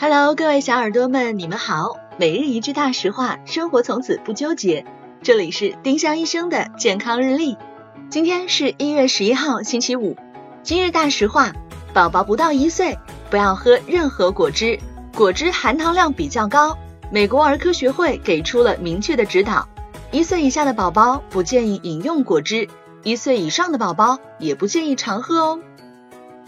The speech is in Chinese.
Hello，各位小耳朵们，你们好。每日一句大实话，生活从此不纠结。这里是丁香医生的健康日历。今天是一月十一号，星期五。今日大实话：宝宝不到一岁，不要喝任何果汁，果汁含糖量比较高。美国儿科学会给出了明确的指导，一岁以下的宝宝不建议饮用果汁，一岁以上的宝宝也不建议常喝哦。